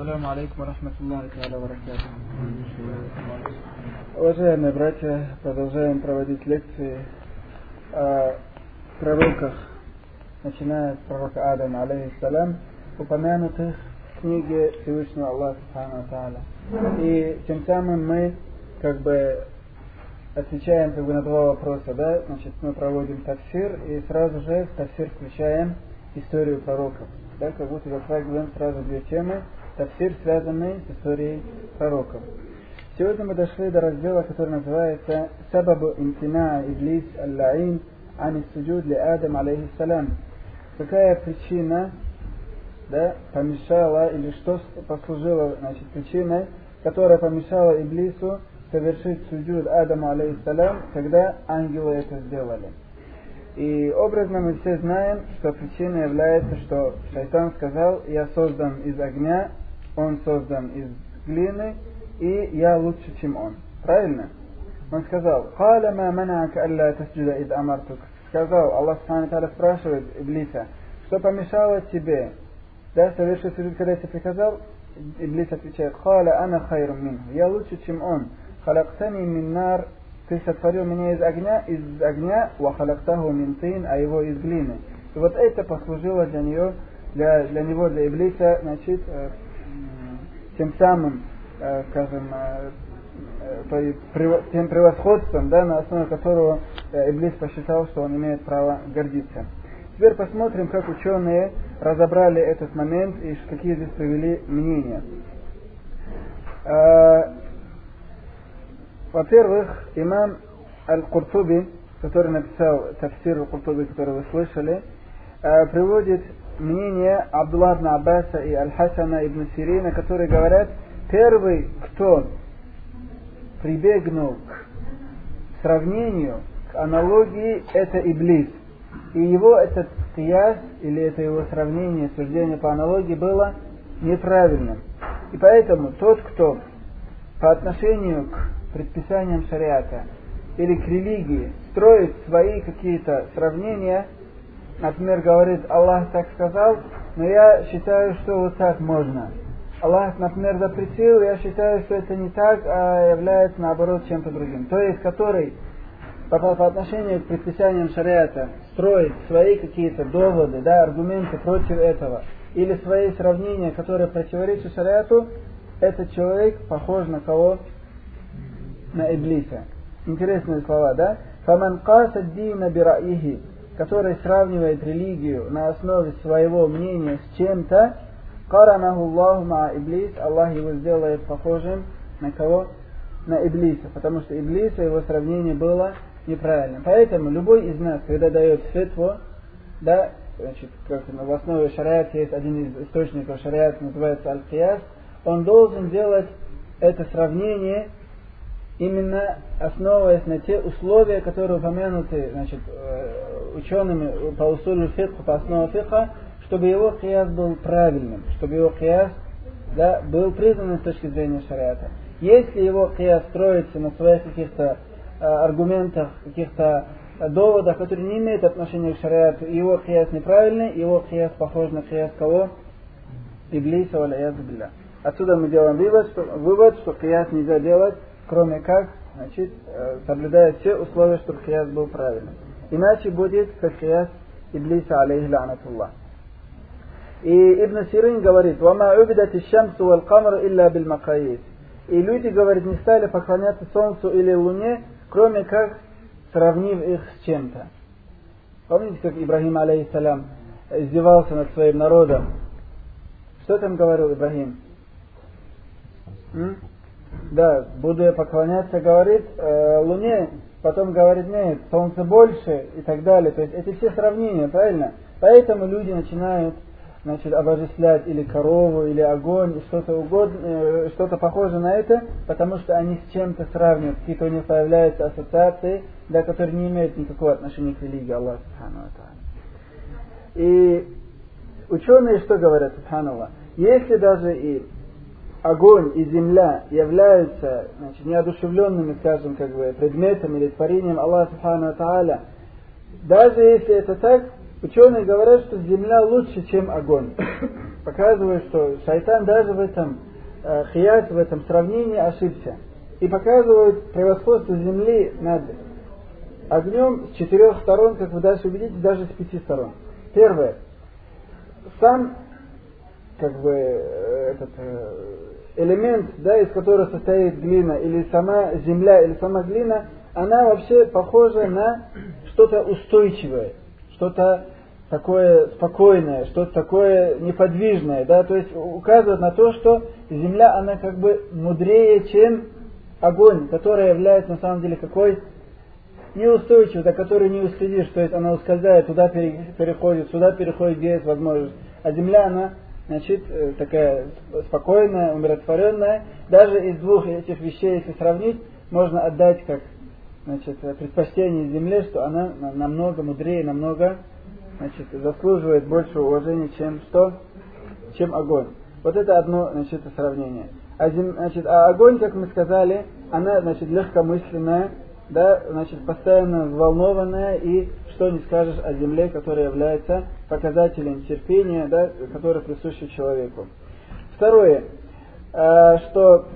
Ассаламу алейкум рахматуллахи та'аля. Уважаемые братья, продолжаем проводить лекции о пророках, начиная с пророка Адама, алейхиссалям, упомянутых в книге Всевышнего Аллаха Субхану И тем самым мы как бы отвечаем как бы на два вопроса, да, значит, мы проводим тафсир и сразу же в тафсир включаем историю пророков. Да, как будто затрагиваем сразу две темы, тафсир, связанный с историей пророков. Сегодня мы дошли до раздела, который называется «Сабабу имтина Иблис аль-Лаин ани суджуд ли Адам алейхиссалям». Какая причина да, помешала или что послужило значит, причиной, которая помешала Иблису совершить суджуд Адаму алейхиссалям, когда ангелы это сделали. И образно мы все знаем, что причиной является, что шайтан сказал, я создан из огня, он создан из глины, и я лучше, чем он. Правильно? Он сказал, «Каля ма манака алла тасджуда ид амартук». Сказал, Аллах Субхану спрашивает Иблиса, что помешало тебе, да, совершить суджуд, когда я тебе приказал? Иблис отвечает, «Каля ана хайру мин». Я лучше, чем он. «Халактани мин нар». Ты сотворил меня из огня, из огня, ва халактаху мин тин, а его из глины. И вот это послужило для нее, для, для него, для Иблиса, значит, тем самым, скажем, тем превосходством, да, на основе которого Иблис посчитал, что он имеет право гордиться. Теперь посмотрим, как ученые разобрали этот момент и какие здесь привели мнения. Во-первых, имам Аль-Куртуби, который написал тафсир Аль-Куртуби, который вы слышали, приводит мнение Абдулла ибн Аббаса и Аль-Хасана ибн Сирина, которые говорят, первый, кто прибегнул к сравнению, к аналогии, это Иблис. И его этот кияс, или это его сравнение, суждение по аналогии было неправильным. И поэтому тот, кто по отношению к предписаниям шариата или к религии строит свои какие-то сравнения, например, говорит, Аллах так сказал, но я считаю, что вот так можно. Аллах, например, запретил, я считаю, что это не так, а является наоборот чем-то другим. То есть, который по, по отношению к предписаниям шариата строит свои какие-то доводы, да, аргументы против этого, или свои сравнения, которые противоречат шариату, этот человек похож на кого? На Иблиса. Интересные слова, да? فَمَنْ قَاسَ الدِّينَ بِرَأْيِهِ который сравнивает религию на основе своего мнения с чем-то, каранаху Аллаху ма Иблис, Аллах его сделает похожим на кого? На Иблиса, потому что Иблиса его сравнение было неправильным. Поэтому любой из нас, когда дает фетву, да, значит, как в основе шариата есть один из источников шариата, называется аль-кияс, он должен делать это сравнение именно основываясь на те условия, которые упомянуты значит, учеными по усулю фикха, по основе фикха, чтобы его кияс был правильным, чтобы его кияс да, был признан с точки зрения шариата. Если его кияс строится на своих каких-то аргументах, каких-то доводах, которые не имеют отношения к шариату, его кияс неправильный, его кияс похож на кияс кого? Иблиса, валя Отсюда мы делаем вывод, что, вывод, что кияс нельзя делать, кроме как, значит, соблюдая все условия, чтобы кияс был правильным. Иначе будет как Иблиса, алейхи ланатуллах. И Ибн Сирин говорит, «Вама убидат шамсу вал камру илля бил макаис». И люди, говорит, не стали поклоняться солнцу или луне, кроме как сравнив их с чем-то. Помните, как Ибрахим, алейхиссалям, издевался над своим народом? Что там говорил Ибрахим? М? Да, буду я поклоняться, говорит, э, Луне, потом говорит, нет, Солнце больше и так далее. То есть эти все сравнения, правильно? Поэтому люди начинают значит, обожествлять или корову, или огонь, и что-то угодно, э, что-то похожее на это, потому что они с чем-то сравнивают, какие-то у них появляются ассоциации, да, которые не имеют никакого отношения к религии Аллаха Субхану И ученые что говорят, Субханаллах? Если даже и огонь и земля являются значит, неодушевленными, скажем, как бы, предметом или творением Аллаха Субхану Тааля, даже если это так, ученые говорят, что земля лучше, чем огонь. показывают, что шайтан даже в этом э, хияс, в этом сравнении ошибся. И показывают превосходство земли над огнем с четырех сторон, как вы дальше увидите, даже с пяти сторон. Первое. Сам как бы э, этот э, элемент, да, из которого состоит глина, или сама земля, или сама глина, она вообще похожа на что-то устойчивое, что-то такое спокойное, что-то такое неподвижное, да, то есть указывает на то, что земля, она как бы мудрее, чем огонь, который является на самом деле какой неустойчивый, за который не уследишь, то есть она ускользает, туда переходит, сюда переходит, где есть возможность. А земля, она, значит, э, такая спокойная, умиротворенная. Даже из двух этих вещей, если сравнить, можно отдать как значит, предпочтение земле, что она намного мудрее, намного значит, заслуживает больше уважения, чем что? Чем огонь. Вот это одно значит, сравнение. А, зем, значит, а огонь, как мы сказали, она значит, легкомысленная, да, значит, постоянно взволнованная и что не скажешь о земле, которая является показателем терпения, да, который присущий человеку. Второе, э, что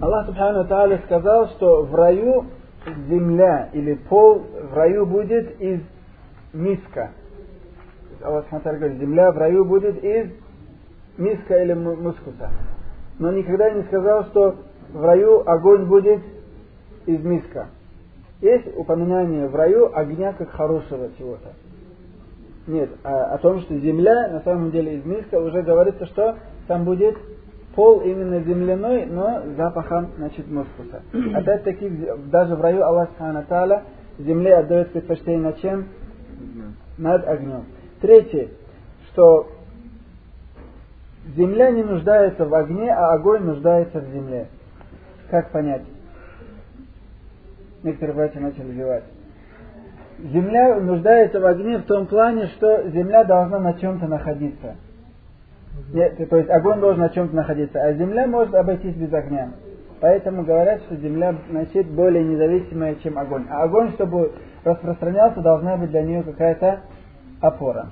Аллах Субхану Тааля сказал, что в раю земля или пол в раю будет из миска. Аллах Субхану говорит, земля в раю будет из миска или мускуса. Но никогда не сказал, что в раю огонь будет из миска. Есть упоминание в раю огня как хорошего чего-то. Нет, а о том, что земля на самом деле из миска уже говорится, что там будет пол именно земляной, но запахом, значит, мускуса. Опять-таки, даже в раю Аллах Субхану земле отдает предпочтение над чем? Над огнем. Третье, что земля не нуждается в огне, а огонь нуждается в земле. Как понять? некоторые братья начали зевать. Земля нуждается в огне в том плане, что земля должна на чем-то находиться. Нет, то есть огонь должен на чем-то находиться, а земля может обойтись без огня. Поэтому говорят, что земля значит более независимая, чем огонь. А огонь, чтобы распространялся, должна быть для нее какая-то опора.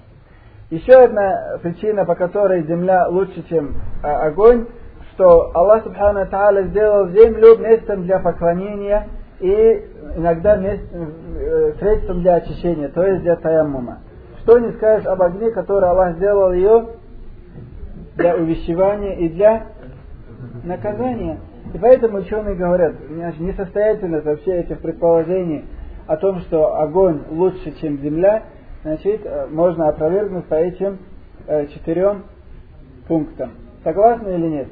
Еще одна причина, по которой земля лучше, чем а, огонь, что Аллах Субхану Тааля сделал землю местом для поклонения и иногда э, средством для очищения, то есть для таяммума. Что не скажешь об огне, который Аллах сделал ее для увещевания и для наказания. И поэтому ученые говорят, несостоятельность вообще этих предположений о том, что огонь лучше, чем земля, значит, э, можно опровергнуть по этим э, четырем пунктам. Согласны или нет?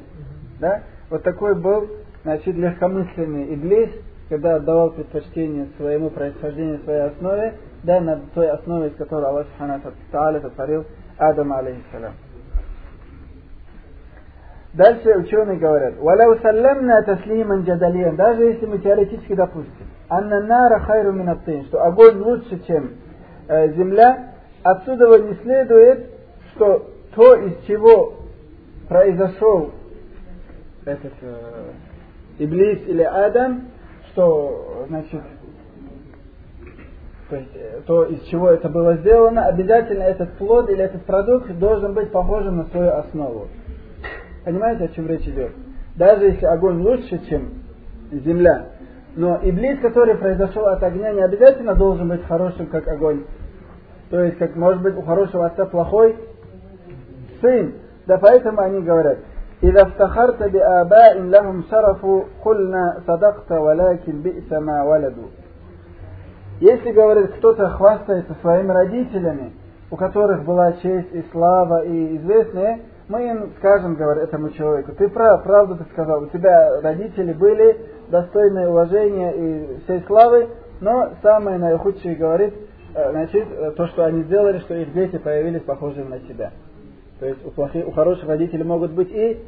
Да? Вот такой был, значит, легкомысленный иблис, когда отдавал предпочтение своему происхождению, своей основе, да, на той основе, из которой Аллах Субхану сотворил Адама алейхиссалям. Дальше ученые говорят, «Валяу саллямна таслиман джадалиан», даже если мы теоретически допустим, «Анна нара хайру минаттин», что огонь лучше, чем э, земля, отсюда не следует, что то, из чего произошел этот э, Иблис или Адам, что, значит, то, есть, э, то, из чего это было сделано, обязательно этот плод или этот продукт должен быть похожим на свою основу. Понимаете, о чем речь идет? Даже если огонь лучше, чем земля, но иблис, который произошел от огня, не обязательно должен быть хорошим, как огонь. То есть, как может быть у хорошего отца плохой сын. Да поэтому они говорят, إذا افتخرت بآباء لهم شرف قلنا صدقت ولكن بئس ما ولدوا Если, говорит, кто-то хвастается своими родителями, у которых была честь и слава и известные, мы им скажем, говорит, этому человеку, ты прав, правду ты сказал, у тебя родители были достойны уважения и всей славы, но самое наихудшее, говорит, э, значит, э, то, что они сделали, что их дети появились похожими на тебя. То есть у, плохих, у хороших родителей могут быть и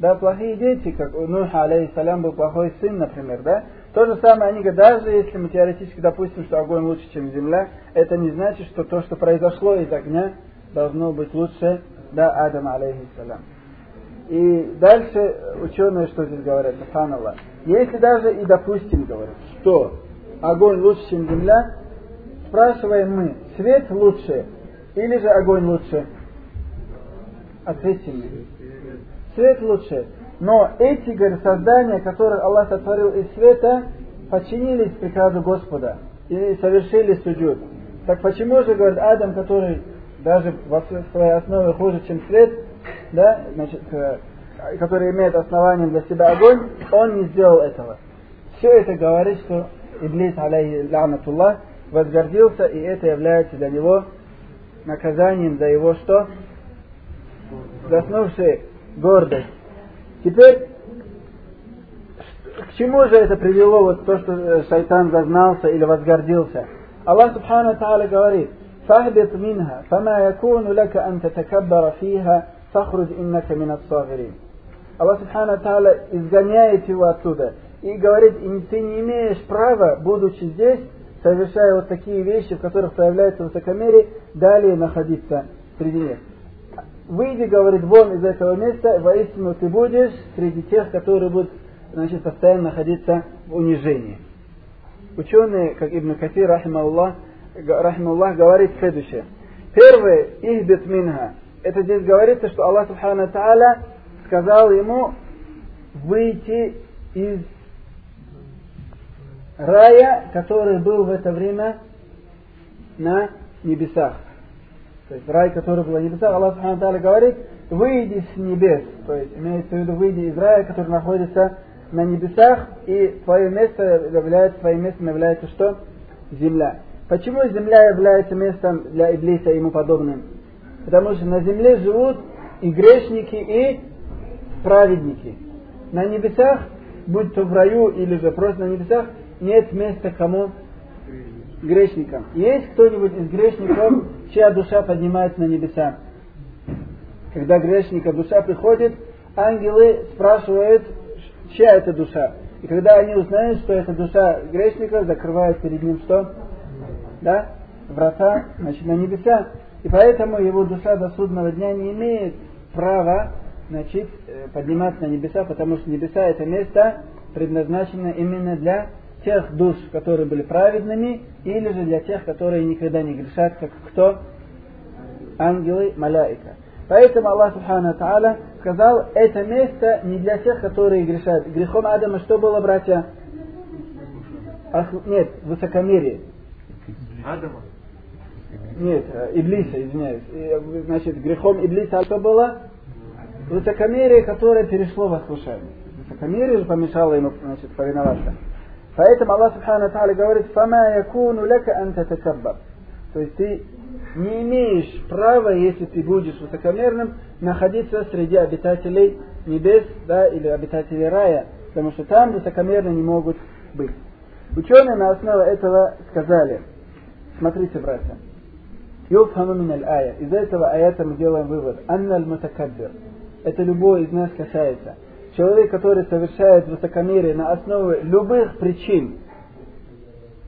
да, плохие дети, как у Нуха, алейхиссалям, был плохой сын, например, да. То же самое они говорят, даже если мы теоретически допустим, что огонь лучше, чем земля, это не значит, что то, что произошло из огня, должно быть лучше, да, Адама, алейхиссалям. И дальше ученые что здесь говорят, Субханаллах. Если даже и допустим, говорят, что огонь лучше, чем земля, спрашиваем мы, свет лучше или же огонь лучше? Ответственный. Свет лучше. Но эти, говорит, создания, которых Аллах сотворил из света, подчинились приказу Господа и совершили суджуд. Так почему же, говорит, Адам, который даже в своей основе хуже, чем свет, да, значит, э, который имеет основанием для себя огонь, он не сделал этого. Все это говорит, что Иблис, алейхи возгордился, и это является для него наказанием за его что? Заснувшая гордость. Теперь, к чему же это привело, вот то, что э, шайтан зазнался или возгордился? Аллах Субхану Тааля говорит, فاهبط منها فما يكون لك أن تتكبر فيها فاخرج إنك من الصاغرين Аллах Субхану Тааля изгоняет его оттуда и говорит, и ты не имеешь права, будучи здесь, совершая вот такие вещи, в которых проявляется высокомерие, далее находиться среди них. Выйди, говорит, вон из этого места, воистину ты будешь среди тех, которые будут значит, постоянно находиться в унижении. Ученые, как Ибн Катир, рахималлах, рахималлах, говорит следующее. Первое, ихбит минха. Это здесь говорится, что Аллах Субхану Тааля сказал ему выйти из рая, который был в это время на небесах. То есть рай, который был на небесах, Аллах Субхану говорит, выйди с небес. То есть имеется в виду, выйди из рая, который находится на небесах, и твое место является, твоим местом является что? Земля. Почему земля является местом для Иблиса и ему подобным? Потому что на земле живут и грешники, и праведники. На небесах, будь то в раю или же просто на небесах, нет места кому? Грешникам. Есть кто-нибудь из грешников, чья душа поднимается на небеса? Когда грешника душа приходит, ангелы спрашивают, чья это душа. И когда они узнают, что это душа грешника, закрывают перед ним что? Да? Врата, значит, на небеса. И поэтому его душа до судного дня не имеет права значит, э, подниматься на небеса, потому что небеса это место предназначено именно для тех душ, которые были праведными, или же для тех, которые никогда не грешат, как кто? Ангелы, маляика. Поэтому Аллах Субхану Тааля сказал, это место не для тех, которые грешат. Грехом Адама что было, братья? Ах, нет, высокомерие. Адама? Нет, э, Иблиса, извиняюсь. Значит, грехом Иблиса что было? Высокомерие, которое перешло в ослушание. Высокомерие же помешало ему значит, повиноваться. Поэтому Аллах Субхану Тааля говорит, «Фама якуну лека анта такаббар». То есть ты не имеешь права, если ты будешь высокомерным, находиться среди обитателей небес да, или обитателей рая, потому что там высокомерно не могут быть. Ученые на основе этого сказали, смотрите, братья, Юфхаму мин ая. Из этого аята мы делаем вывод. Анна аль. Это любой из нас касается человек, который совершает высокомерие на основе любых причин,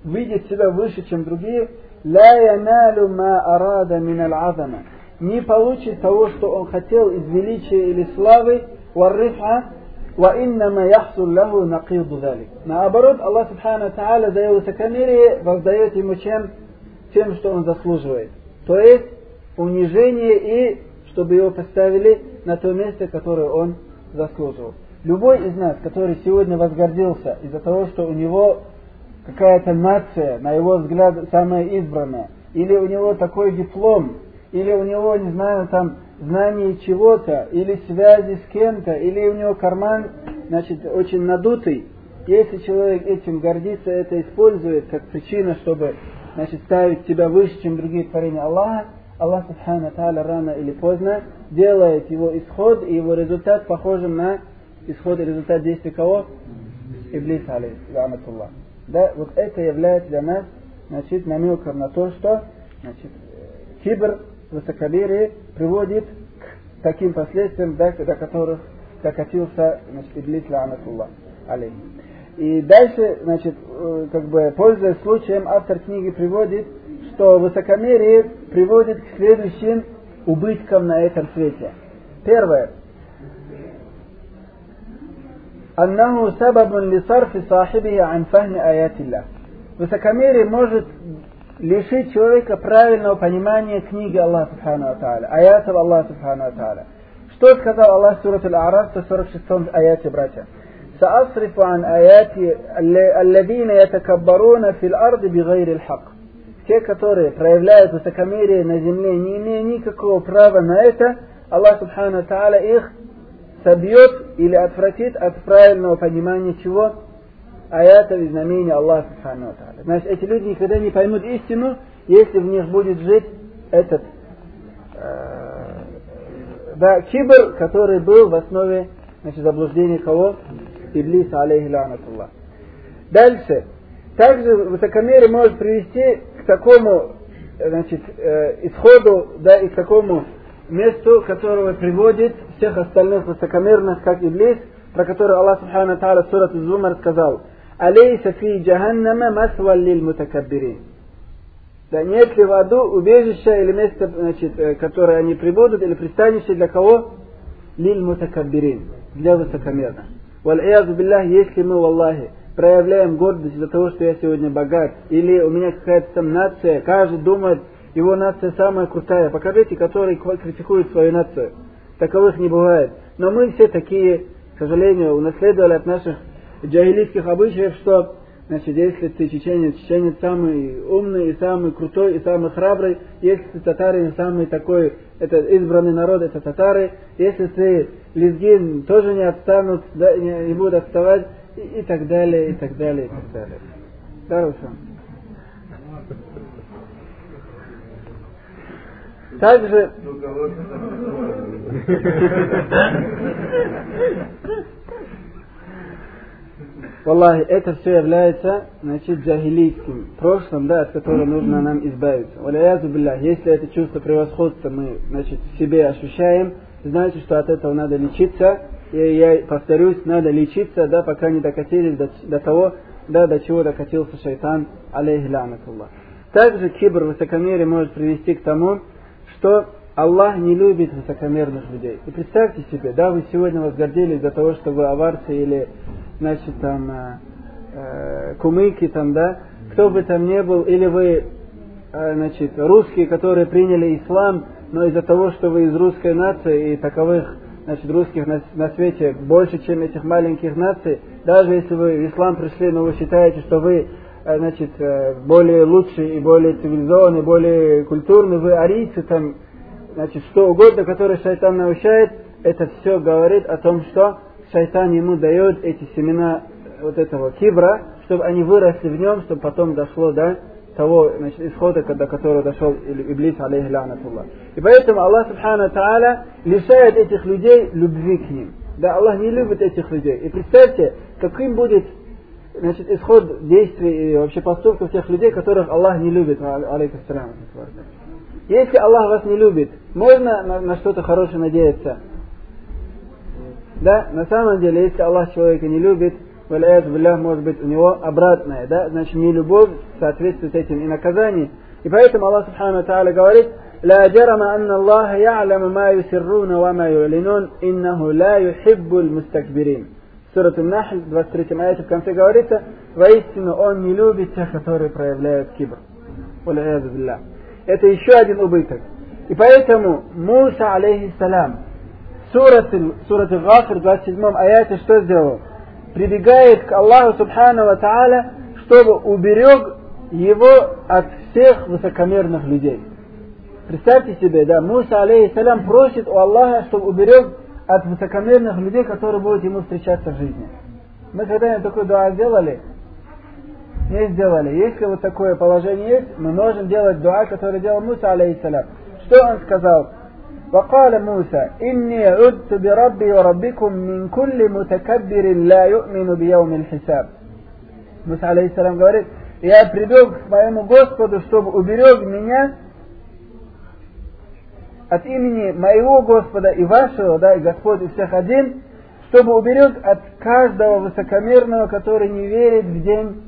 видит себя выше, чем другие, не получит того, что он хотел из величия или славы, Наоборот, Аллах Субхану Та'аля за его высокомерие воздает ему чем? Тем, что он заслуживает. То есть унижение и чтобы его поставили на то место, которое он заслуживал. Любой из нас, который сегодня возгордился из-за того, что у него какая-то нация, на его взгляд, самая избранная, или у него такой диплом, или у него, не знаю, там, знание чего-то, или связи с кем-то, или у него карман, значит, очень надутый. Если человек этим гордится, это использует как причина, чтобы, значит, ставить себя выше, чем другие творения Аллаха, Аллах Субхану Тааля рано или поздно делает его исход и его результат похожим на исход и результат действия кого? Иблис, алейхиссалам. Да, вот это является для нас значит, намеком на то, что значит, кибр, высокомерие приводит к таким последствиям, до, до которых докатился значит, Иблис, ланатуллах, алейхи. И дальше, значит, э, как бы, пользуясь случаем, автор книги приводит, что высокомерие приводит к следующим убыткам на этом свете. Первое. أنه سبب لصرف صاحبه عن فهم آيات الله. Высокомерие может лишить человека правильного понимания книги Аллаха Субхану Тааля, аятов Аллаха Субхану Тааля. Что сказал Аллах Сурат Аль-Араб, 146 аяте, братья? سأصرف عن آياتي الذين يتكبرون في الأرض بغير الحق те, которые проявляют высокомерие на земле, не имея никакого права на это, Аллах Субхану Тааля их собьет или отвратит от правильного понимания чего? Аятов и знамений Аллаха Субхану Тааля. Значит, эти люди никогда не поймут истину, если в них будет жить этот э, да, кибр, который был в основе значит, заблуждения кого? Иблиса, алейхи ланатуллах. Дальше. Также высокомерие может привести к такому значит, э, исходу, да, и к такому месту, которого приводит всех остальных высокомерных, как Иблис, про который Аллах Субхану Тааля в Сурат Зумар сказал, «Алейса фи джаханнама масва лиль мутакаббирин». Да нет ли в аду убежище или место, значит, э, которое они прибудут, или пристанище для кого? Лиль мутакаббирин, для высокомерных. Валь-иязу биллах, если мы, Аллахе, проявляем гордость из-за того, что я сегодня богат, или у меня какая-то там нация, каждый думает, его нация самая крутая. Покажите, которые критикуют свою нацию. Таковых не бывает. Но мы все такие, к сожалению, унаследовали от наших джагилийских обычаев, что Значит, если ты чеченец, чеченец самый умный и самый крутой и самый храбрый, если ты татарин, самый такой, это избранный народ, это татары, если ты лезгин, тоже не отстанут, да, не, не будут отставать, и, так далее, и так далее, и так далее. Да, Также... Валлахи, это все является, значит, джахилийским прошлым, да, от которого нужно нам избавиться. Валяязу биллах, если это чувство превосходства мы, значит, в себе ощущаем, знаете, что от этого надо лечиться, и я повторюсь, надо лечиться, да, пока не докатились до, до того, да, до чего докатился шайтан, алейхи ланатуллах. Также кибр, высокомерие может привести к тому, что Аллах не любит высокомерных людей. И представьте себе, да, вы сегодня возгордились за того, что вы аварцы или значит, там, э, э, кумыки, там, да, кто бы там ни был, или вы, э, значит, русские, которые приняли ислам, но из-за того, что вы из русской нации и таковых, значит, русских на, на свете больше, чем этих маленьких наций, даже если вы в ислам пришли, но вы считаете, что вы э, значит, э, более лучший и более цивилизованный, более культурный, вы арийцы, там, значит, что угодно, которое шайтан научает, это все говорит о том, что шайтан ему дает эти семена вот этого кибра, чтобы они выросли в нем, чтобы потом дошло до того значит, исхода, до которого дошел Иблис, алейхи ланатуллах. И поэтому Аллах Субхану Тааля лишает этих людей любви к ним. Да, Аллах не любит этих людей. И представьте, каким будет значит, исход действий и вообще поступков тех людей, которых Аллах не любит. Алейкум Если Аллах вас не любит, можно на, на что-то хорошее надеяться. Да, на самом деле, если Аллах человека не любит, валяет билlah, может быть у него обратное, да, значит не любовь соответствует этим и наказание. И поэтому Аллах Субхану Тааля говорит, لا جرم أن الله يعلم ما يسرون وما يعلنون إنه لا يحب المستكبرين. Сура Нахл, 23 аяте в конце говорится, воистину он не любит тех, которые проявляют кибр. Это еще один убыток. И поэтому Муса, алейхиссалям, сурат, сурат Гафир, 27 аяте, что сделал? Прибегает к Аллаху Субхану Ва Тааля, чтобы уберег его от всех высокомерных людей. Представьте себе, да, Муса, алейхиссалям, просит у Аллаха, чтобы уберег от высокомерных людей, которые будут ему встречаться в жизни. Мы когда-нибудь такой дуа сделали? Не сделали. Если вот такое положение есть, мы можем делать дуа, который делал Муса, алейхиссалям. Что он сказал? وقال موسى إني عدت بربي وربكم من كل متكبر لا يؤمن بيوم الحساب Муса алейхиссалам говорит, я прибег к моему Господу, чтобы уберег меня от имени моего Господа и вашего, да, и Господь у всех один, чтобы уберег от каждого высокомерного, который не верит в день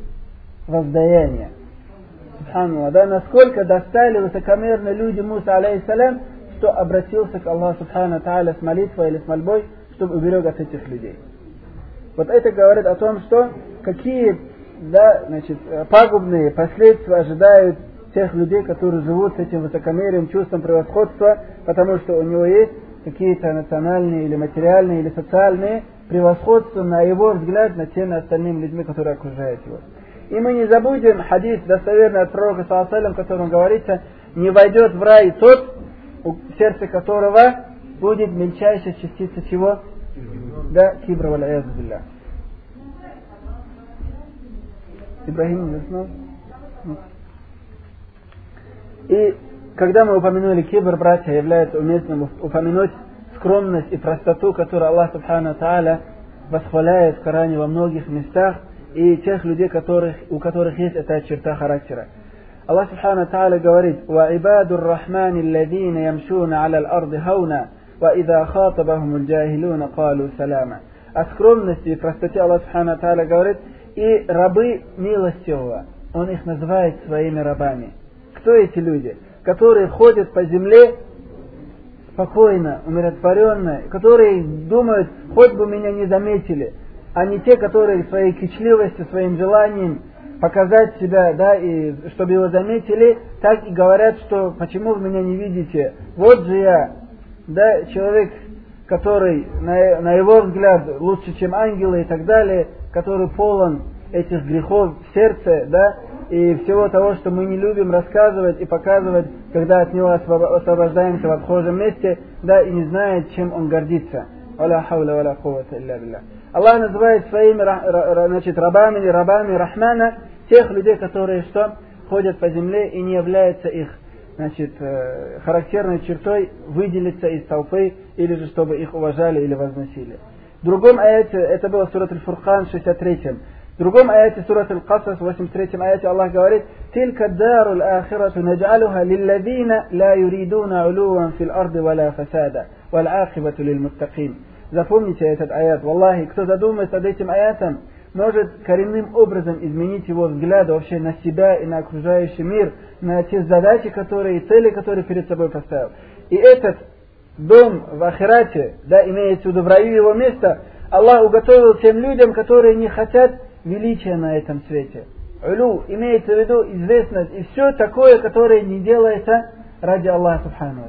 воздаяния. Субханаллах, да, насколько достали высокомерные люди Муса, алейхиссалям, что обратился к Аллаху Субхану Тааля с молитвой или с мольбой, чтобы уберег от этих людей. Вот это говорит о том, что какие да, значит, пагубные последствия ожидают тех людей, которые живут с этим высокомерием, чувством превосходства, потому что у него есть какие-то национальные или материальные или социальные превосходства, на его взгляд, над теми остальными людьми, которые окружают его. И мы не забудем хадис достоверный от пророка Саласалям, в котором говорится, не войдет в рай тот, в сердце которого будет мельчайшая частица чего? Да, кибра валя Ибрагим не? И когда мы упомянули кибр, братья, является уместным упомянуть скромность и простоту, которую Аллах Субхану Тааля восхваляет в Коране во многих местах, и тех людей, которых, у которых есть эта черта характера. Аллах Субхану Тааля говорит, وَعِبَادُ الرَّحْمَنِ الَّذِينَ يَمْشُونَ عَلَى الْأَرْضِ هَوْنًا وَإِذَا خَاطَبَهُمُ الْجَاهِلُونَ قَالُوا سَلَامًا О скромности и простоте Аллах Субхану Тааля говорит, и рабы милостивого, Он их называет своими рабами. Кто эти люди? Которые ходят по земле спокойно, умиротворенно, которые думают, хоть бы меня не заметили, а не те, которые своей кичливостью, своим желанием показать себя, да, и чтобы его заметили, так и говорят, что почему вы меня не видите? Вот же я, да, человек, который на, на его взгляд лучше, чем ангелы и так далее, который полон этих грехов в сердце, да, и всего того, что мы не любим рассказывать и показывать, когда от него освобождаемся в отхожем месте, да, и не знает, чем он гордится. Аллах называет своими значит, рабами или рабами Рахмана тех людей, которые что? Ходят по земле и не являются их значит, э, характерной чертой выделиться из толпы или же чтобы их уважали или возносили. В другом аяте, это было в Сурат Аль-Фурхан 63-м, в другом аяте Сурат Аль-Касас 83-м аяте Аллах говорит «Тилька дару аль-ахирату наджалуха лиллавина ла юридуна улуван фил арды вала фасада, вал ахибату лил муттакин». Запомните этот аят. Валлахи, кто задумается над этим аятом, может коренным образом изменить его взгляд вообще на себя и на окружающий мир, на те задачи, которые и цели, которые перед собой поставил. И этот дом в Ахирате, да, имеется в виду в раю его место, Аллах уготовил тем людям, которые не хотят величия на этом свете. Улю имеется в виду известность и все такое, которое не делается ради Аллаха Субхану.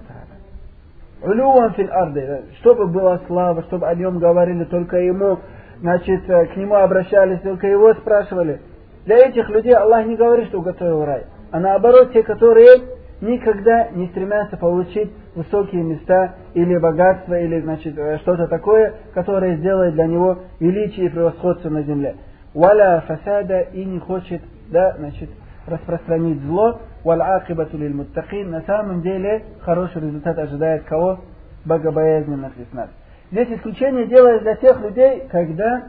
Улюван фил арды, чтобы была слава, чтобы о нем говорили только ему, значит, э, к нему обращались, только его спрашивали. Для этих людей Аллах не говорит, что уготовил рай, а наоборот, те, которые никогда не стремятся получить высокие места или богатство, или значит, э, что-то такое, которое сделает для него величие и превосходство на земле валя фасада и не хочет, да, значит, распространить зло, валь акибату лиль муттакин, на самом деле хороший результат ожидает кого? Богобоязненных из нас. Здесь исключение делается для тех людей, когда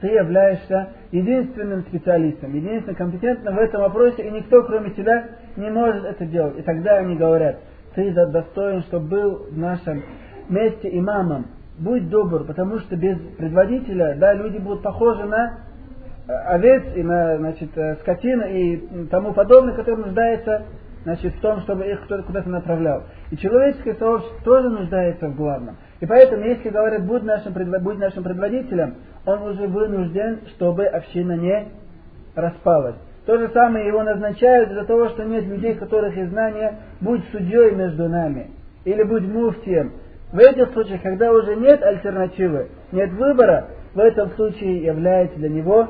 ты являешься единственным специалистом, единственным компетентным в этом вопросе, и никто, кроме тебя, не может это делать. И тогда они говорят, ты достоин, чтобы был в нашем месте имамом. Будь добр, потому что без предводителя, да, люди будут похожи на овец и на значит, э, скотину и тому подобное, который нуждается значит, в том, чтобы их кто-то куда-то направлял. И человеческое сообщество тоже нуждается в главном. И поэтому, если говорят, будь нашим, будь нашим предводителем, он уже вынужден, чтобы община не распалась. То же самое его назначают для того, что нет людей, которых есть знания, будь судьей между нами, или будь муфтием. В этих случаях, когда уже нет альтернативы, нет выбора, в этом случае является для него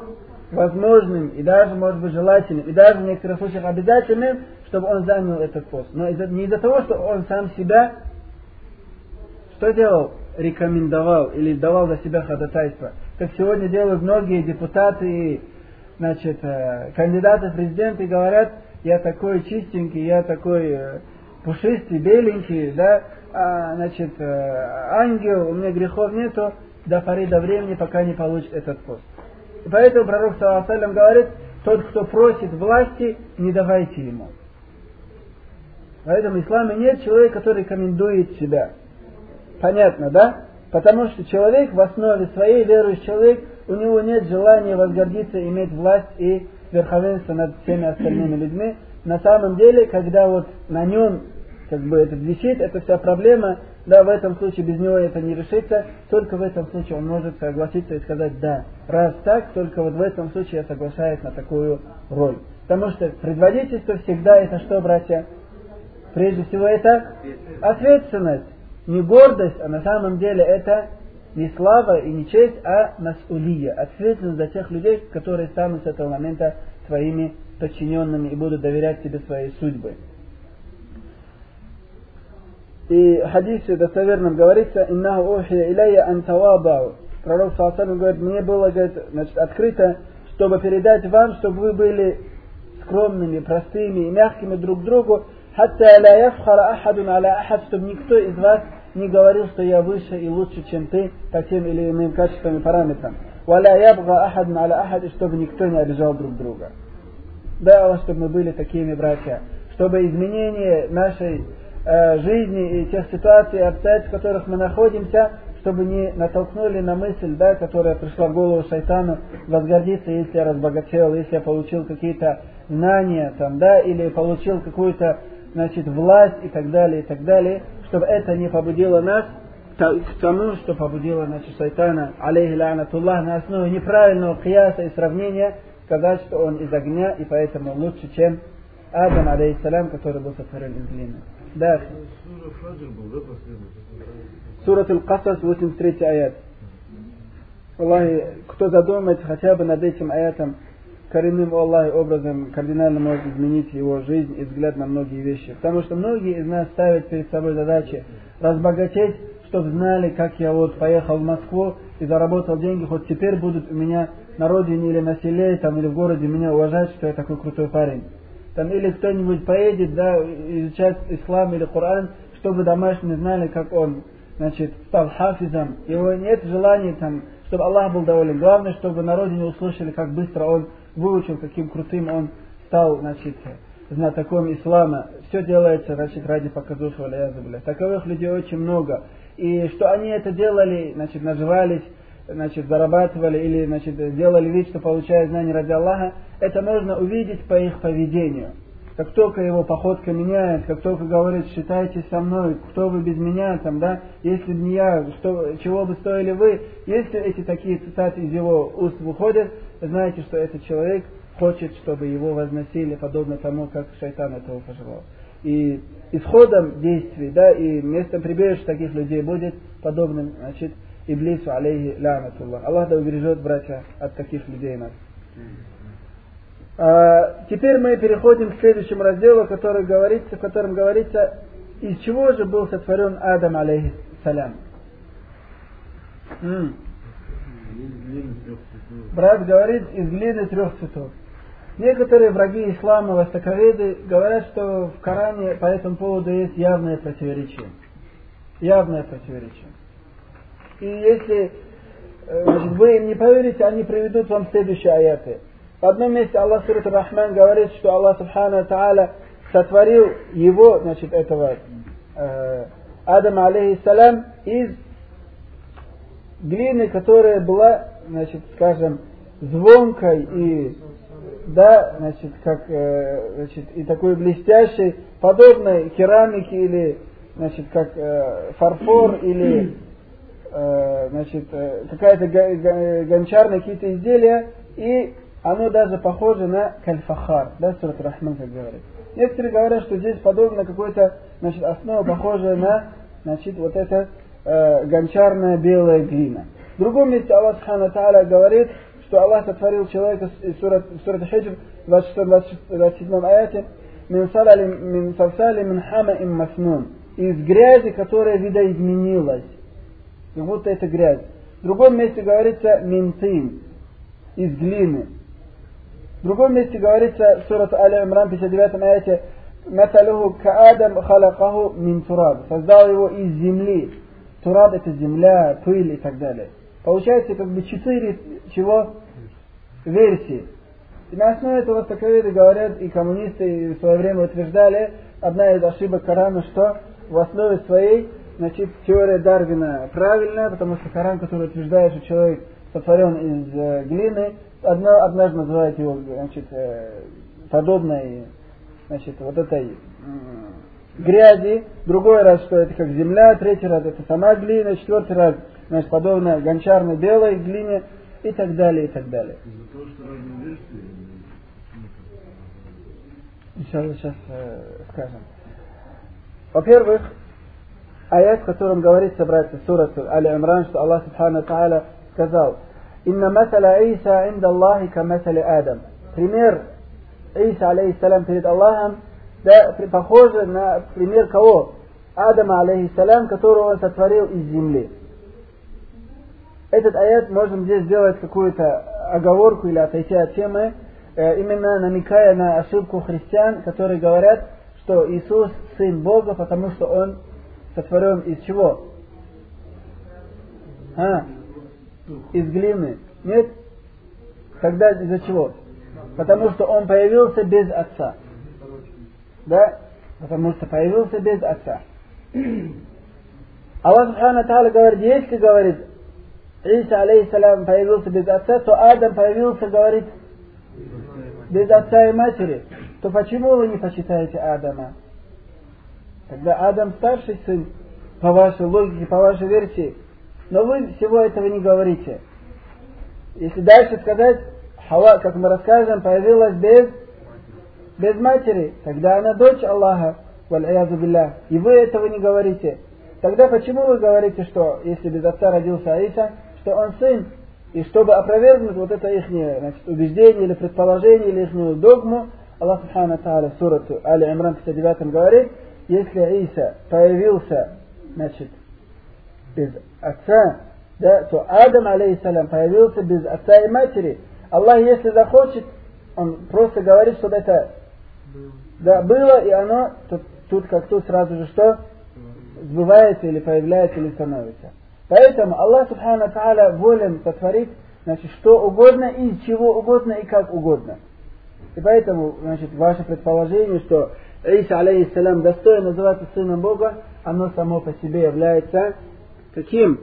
возможным и даже, может быть, желательным, и даже в некоторых случаях обязательным, чтобы он занял этот пост. Но из не из-за того, что он сам себя что делал? Рекомендовал или давал за себя ходатайство. Как сегодня делают многие депутаты и значит, э, кандидаты в президенты говорят, я такой чистенький, я такой э, пушистый, беленький, да, а, значит, э, ангел, у меня грехов нету, до поры до времени, пока не получит этот пост. Поэтому пророк Саласалям говорит, тот, кто просит власти, не давайте ему. Поэтому в исламе нет человека, который рекомендует себя. Понятно, да? Потому что человек в основе своей, верующий человек, у него нет желания возгордиться, иметь власть и верховенство над всеми остальными людьми. На самом деле, когда вот на нем как бы это висит, это вся проблема, да, в этом случае без него это не решится, только в этом случае он может согласиться и сказать, да, раз так, только вот в этом случае я соглашаюсь на такую роль. Потому что предводительство всегда это что, братья? Прежде всего это ответственность. не гордость, а на самом деле это не слава и не честь, а насулия, ответственность за тех людей, которые станут с этого момента твоими подчиненными и будут доверять тебе своей судьбы. И в хадисе достоверном говорится, «Иннаху ухия илайя антавабау». Пророк Саласалам говорит, мне было говорит, значит, открыто, чтобы передать вам, чтобы вы были скромными, простыми и мягкими друг другу, хатта ла яфхара ахадун аля ахад, чтобы никто из вас не говорил, что я выше и лучше, чем ты, по тем или иным качествам и параметрам. Валя ябга ахадун аля ахад, чтобы никто не обижал друг друга. Да, чтобы мы были такими братья, чтобы изменение нашей э, жизни и тех ситуаций и обстоятельств, в которых мы находимся, чтобы не натолкнули на мысль, да, которая пришла в голову шайтану, возгордиться, если я разбогател, если я получил какие-то знания, там, да, или получил какую-то, значит, власть и так далее, и так далее, чтобы это не побудило нас к тому, что побудило, значит, шайтана, алейхи ланатуллах, на основе неправильного кияса и сравнения, сказать, что он из огня, и поэтому лучше, чем Адам, алейхиссалям, который был сотворен из глины. Да. Сурат Аль-Касас, 83 аят. Аллахи, кто задумается хотя бы над этим аятом, коренным Аллахи образом кардинально может изменить его жизнь и взгляд на многие вещи. Потому что многие из нас ставят перед собой задачи разбогатеть, чтобы знали, как я вот поехал в Москву и заработал деньги, хоть теперь будут у меня на родине или на селе, там, или в городе меня уважать, что я такой крутой парень. Там, или кто-нибудь поедет, да, изучать ислам или Коран, чтобы домашние знали, как он, значит, стал хафизом. Его нет желания, там, чтобы Аллах был доволен. Главное, чтобы на родине услышали, как быстро он выучил, каким крутым он стал, значит, знатоком ислама. Все делается, значит, ради показухи, Таковых людей очень много. И что они это делали, значит, наживались, значит, зарабатывали или значит, делали вид, что получают знания ради Аллаха, это можно увидеть по их поведению. Как только его походка меняет, как только говорит, считайте со мной, кто вы без меня, там, да, если бы не я, что, чего бы стоили вы, если эти такие цитаты из его уст выходят, знаете, что этот человек хочет, чтобы его возносили, подобно тому, как шайтан этого пожелал. И исходом действий, да, и местом прибежища таких людей будет подобным, значит, Иблису, алейхи лянатуллах. Аллах да убережет, братья, от таких людей нас. А, теперь мы переходим к следующему разделу, который говорится, в котором говорится, из чего же был сотворен Адам, алейхиссалям. Брат говорит, из глины трех цветов. Некоторые враги ислама, востоковеды, говорят, что в Коране по этому поводу есть явное противоречие. Явное противоречие. И если э, вы им не поверите, они приведут вам следующие аяты. В одном месте Аллах Сурат Рахман говорит, что Аллах Субхану Тааля сотворил его, значит, этого э, Адама, алейхиссалям, из глины, которая была, значит, скажем, звонкой и, да, значит, как, э, значит, и такой блестящей, подобной керамике или, значит, как э, фарфор или значит, э, какая-то гончарная какие-то изделия, и оно даже похоже на кальфахар, да, Сурат Рахман, как говорит. Некоторые говорят, что здесь подобно какой-то, значит, основа похожая на, значит, вот эта э, гончарная белая глина. В другом месте Аллах Субхану Тааля говорит, что Аллах сотворил человека из сурат, сурат Хиджр, 26-27 аяте, «Мин савсали мин хама им маснун» из грязи, которая видоизменилась как будто это грязь. В другом месте говорится минтин, из глины. В другом месте говорится сурат Али Имран 59 аяте Маталуху каадам халакаху мин тураб. Создал его из земли. Тураб это земля, пыль и так далее. Получается как бы четыре чего? Версии. И на основе этого таковеды говорят и коммунисты и в свое время утверждали, одна из ошибок Корана, что в основе своей значит, теория Дарвина правильная, потому что Коран, который утверждает, что человек сотворен из э, глины, одно, однажды называет его значит, э, подобной значит, вот этой э, грязи, другой раз, что это как земля, третий раз это сама глина, четвертый раз значит, подобно гончарной белой глине и так далее, и так далее. Сейчас, сейчас э, скажем. Во-первых, аят, в котором говорится, братья, сурату Али Имран, что Аллах Субхану Тааля сказал, «Инна масаля Иса инда Аллахи ка масали Адам». Пример Иса, алейхиссалям, перед Аллахом, да, похоже на пример кого? Адама, алейхиссалям, которого он сотворил из земли. Этот аят можем здесь сделать какую-то оговорку или отойти от темы, э, именно намекая на ошибку христиан, которые говорят, что Иисус сын Бога, потому что он сотворен из чего? А? Из глины. Нет? Тогда из-за чего? Потому что он появился без отца. Да? Потому что появился без отца. Аллах Субхану Тааля говорит, если, говорит, Иса, алейхиссалям, появился без отца, то Адам появился, говорит, без отца и матери. То почему вы не почитаете Адама? Тогда Адам старший сын, по вашей логике, по вашей версии. Но вы всего этого не говорите. Если дальше сказать, Хава, как мы расскажем, появилась без, без матери, тогда она дочь Аллаха. И вы этого не говорите. Тогда почему вы говорите, что если без отца родился Аиса, что он сын, и чтобы опровергнуть вот это их значит, убеждение или предположение, или их догму, Аллах Субхану Тааля в сурату Али Имран 59 говорит, если Иса появился, значит, без отца, да, то Адам, алейхиссалям, появился без отца и матери. Аллах, если захочет, он просто говорит, чтобы это да, было, и оно тут, тут как тут сразу же что? Сбывается или появляется или становится. Поэтому Аллах Субхану Тааля волен сотворить значит, что угодно, из чего угодно и как угодно. И поэтому, значит, ваше предположение, что Иса, алейхиссалям, достоин называться сыном Бога, оно само по себе является каким?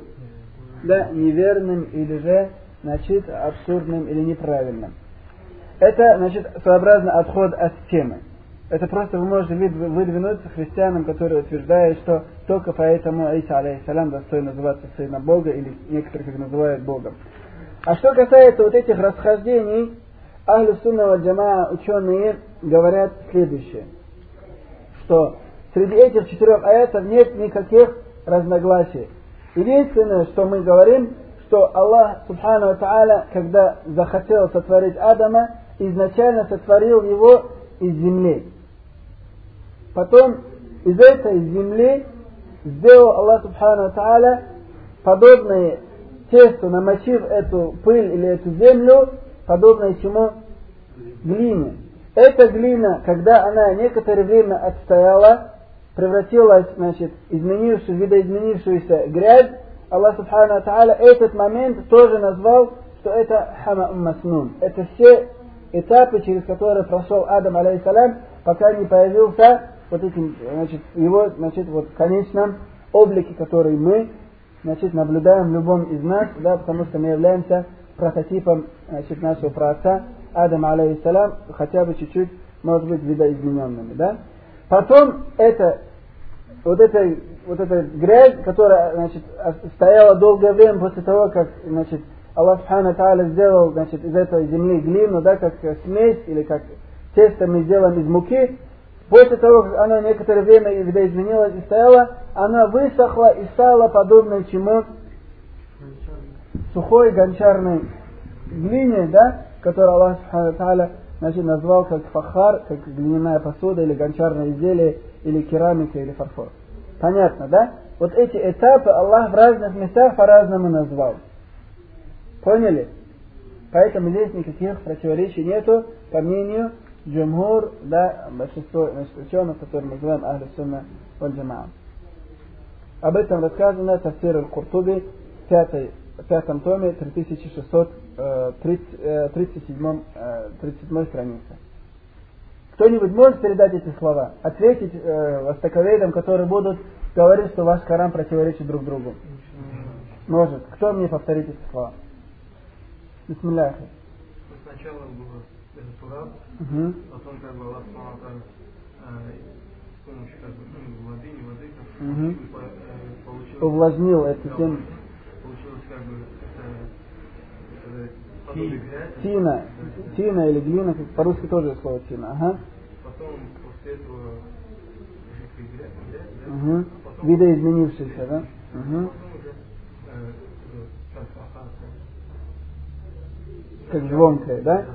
Да, неверным или же, значит, абсурдным или неправильным. Это, значит, своеобразно отход от темы. Это просто вы можете выдвинуть христианам, которые утверждают, что только поэтому Иса, алейхиссалям, достоин называться сыном Бога, или некоторых их называют Богом. А что касается вот этих расхождений, Ахлю Сунна Джама ученые говорят следующее – что среди этих четырех аятов нет никаких разногласий. Единственное, что мы говорим, что Аллах Субхану Тааля, когда захотел сотворить Адама, изначально сотворил его из земли. Потом из этой земли сделал Аллах Субхану Тааля подобное тесту, намочив эту пыль или эту землю, подобное чему? Глине. Эта глина, когда она некоторое время отстояла, превратилась, значит, изменившую, видоизменившуюся грязь, Аллах Субхану Тааля этот момент тоже назвал, что это хама маснун. Это все этапы, через которые прошел Адам, алейхиссалям, пока не появился вот этим, значит, его, значит, вот в конечном облике, который мы, значит, наблюдаем в любом из нас, да, потому что мы являемся прототипом, значит, нашего праотца, Адам, алейхиссалям, хотя бы чуть-чуть, может быть, видоизмененными, да? Потом это, вот эта, вот эта грязь, которая, значит, стояла долгое время после того, как, значит, Аллах Субхану Тааля сделал, значит, из этой земли глину, да, как смесь или как тесто мы сделаем из муки, после того, как она некоторое время видоизменилась и стояла, она высохла и стала подобной чему? Сухой гончарной глине, да, который Аллах значит, назвал как фахар, как глиняная посуда или гончарное изделие, или керамика, или фарфор. Понятно, да? Вот эти этапы Аллах в разных местах по-разному назвал. Поняли? Поэтому здесь никаких противоречий нету, по мнению джумхур, да, большинство значит, ученых, которые мы называем Ахли Сунна Валь Об этом рассказано в Тафсир Аль-Куртуби, пятой пятом томе, 3637 37 э, странице. Кто-нибудь может передать эти слова? Ответить э, востоковедам, которые будут говорить, что ваш Коран противоречит друг другу? Может. Кто мне повторит эти слова? Бисмилляхи. Сначала было это тураб, угу. потом как бы Аллах э, с помощью как бы, ну, воды, не воды, как угу. получил... Увлажнил эту тему как бы Тина. Тина или глина, по-русски тоже слово тина. Ага. Потом после этого Угу. Видоизменившийся, да? Угу. Как звонкая, да?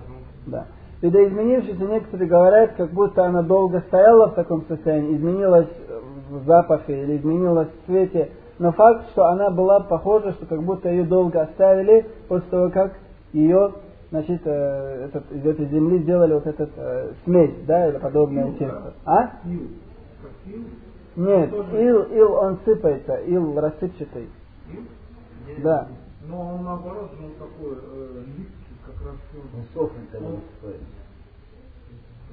Да. Видоизменившийся некоторые говорят, как будто она долго стояла в таком состоянии, изменилась в запахе или изменилась в цвете, но факт, что она была похожа, что как будто ее долго оставили после того, как ее значит, э, этот, из этой земли сделали вот этот э, смесь, да, или подобное тесто. А? Нет, ил, ил он сыпается, ил рассыпчатый. Да. Но он наоборот, он такой э, липкий, как раз он сохнет, когда он.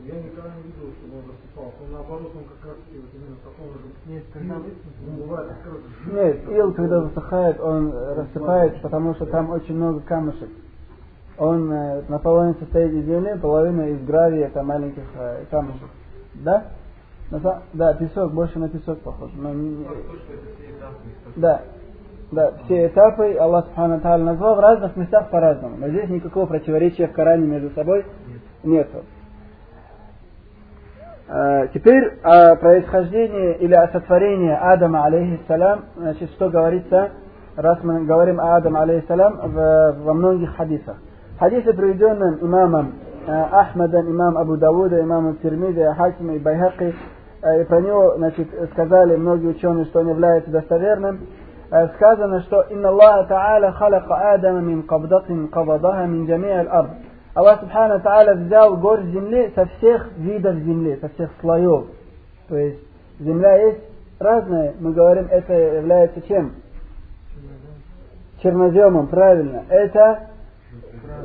Я никогда не видел, чтобы он рассыпался. Он наоборот, он как раз вот именно в таком же нет, когда он бывает Нет, ил, когда высыхает, он рассыпается, потому что там очень много камушек. Он э, наполовину состоит из земли, половина из гравия, это маленьких э, камушек. Да? Да, песок, больше на песок похож. Но не... Да, да, все этапы Аллах Субхану Тааля назвал в разных местах по-разному. Но здесь никакого противоречия в Коране между собой нету. А, теперь о происхождении или о сотворении Адама, алейхиссалям, значит, что говорится, раз мы говорим о Адам, алейхиссалям, во многих хадисах. Хадисы, приведенные имамом э, Ахмадом, имам Абу Давуда, имамом Тирмида, Хакима и Байхаки, э, и про него значит, сказали многие ученые, что он является достоверным, э, сказано, что «Инна Аллаха Та'аля халака Адама мин кабдатин кабадаха мин джами'а аль-ард». Аллах Субхану Та'аля взял горсть земли со всех видов земли, со всех слоев. То есть земля есть разная, мы говорим, это является чем? Черноземом, правильно. Это